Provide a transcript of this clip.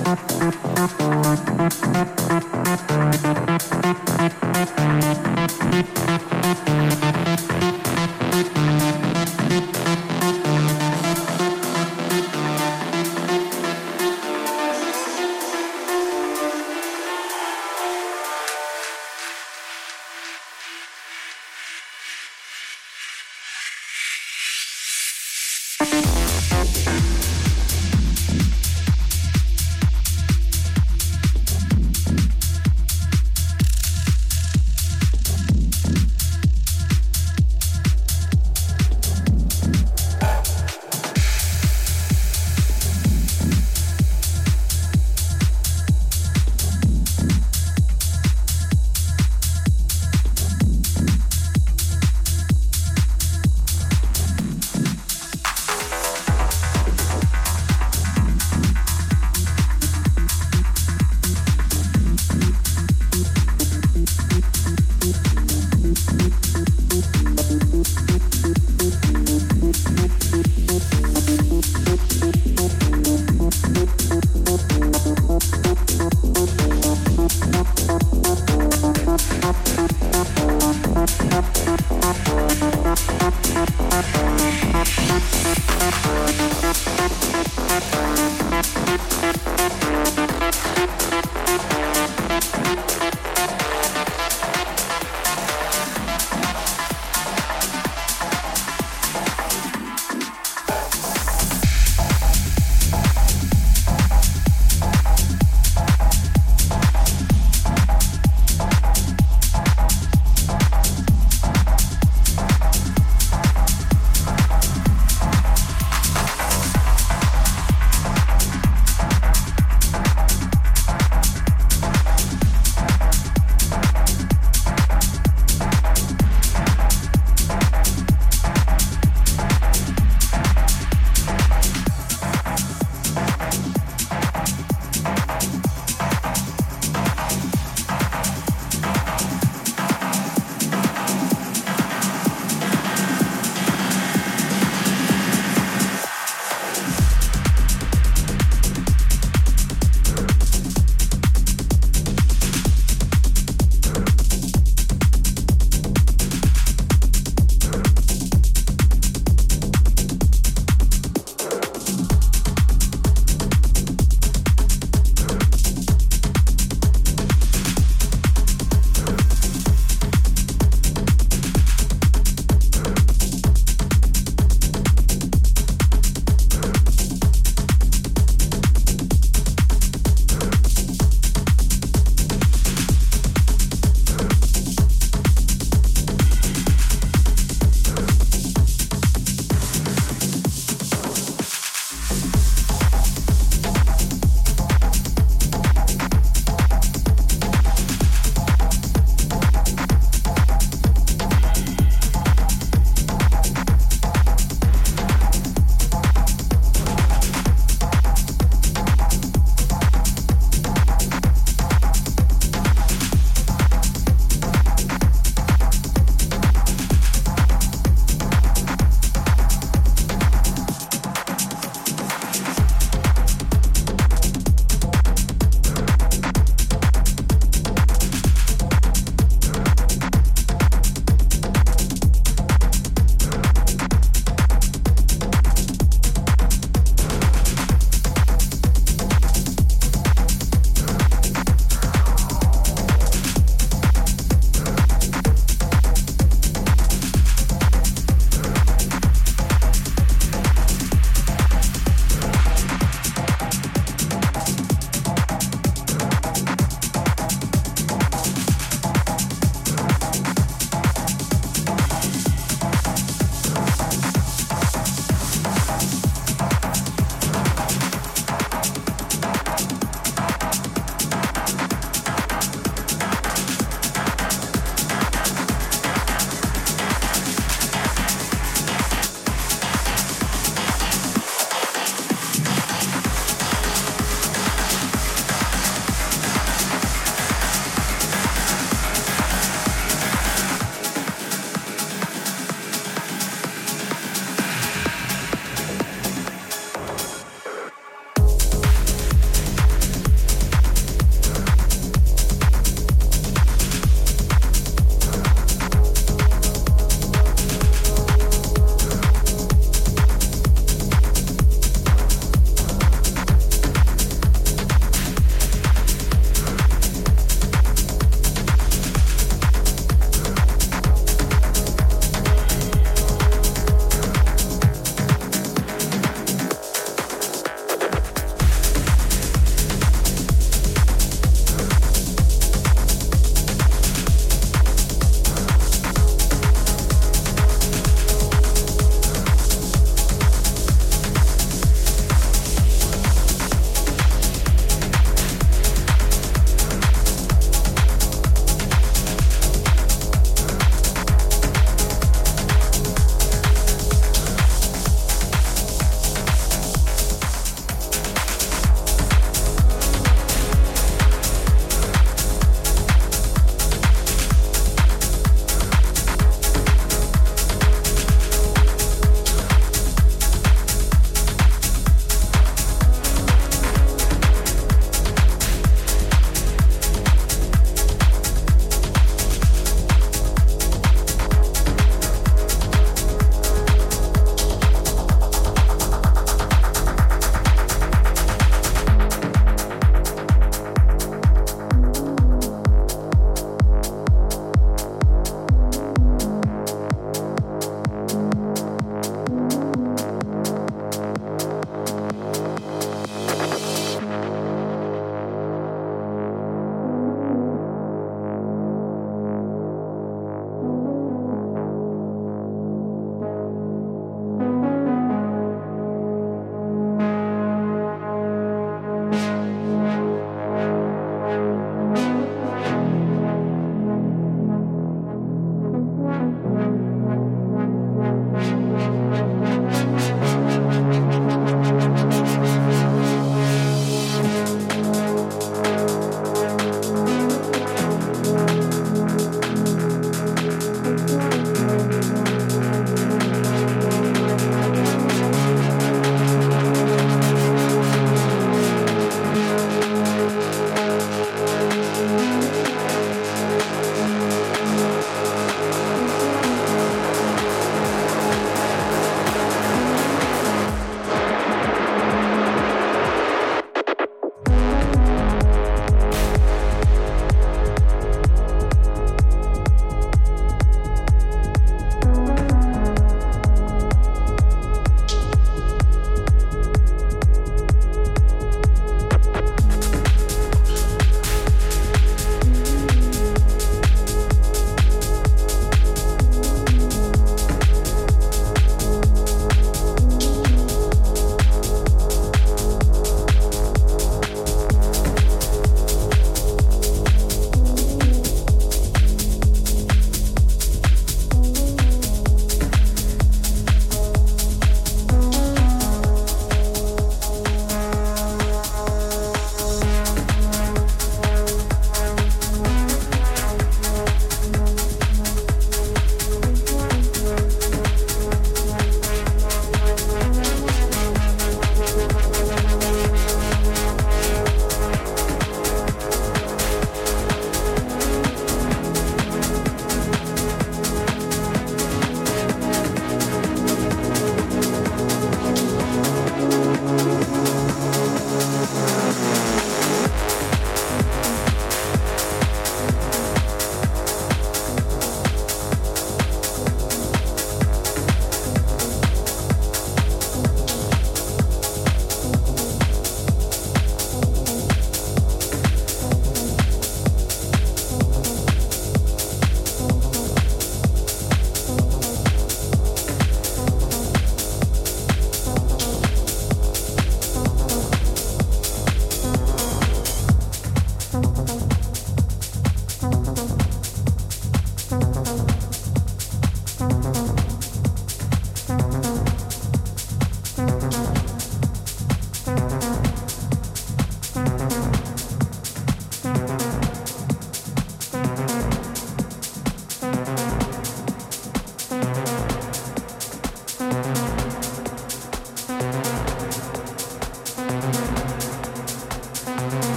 Thank you. Thank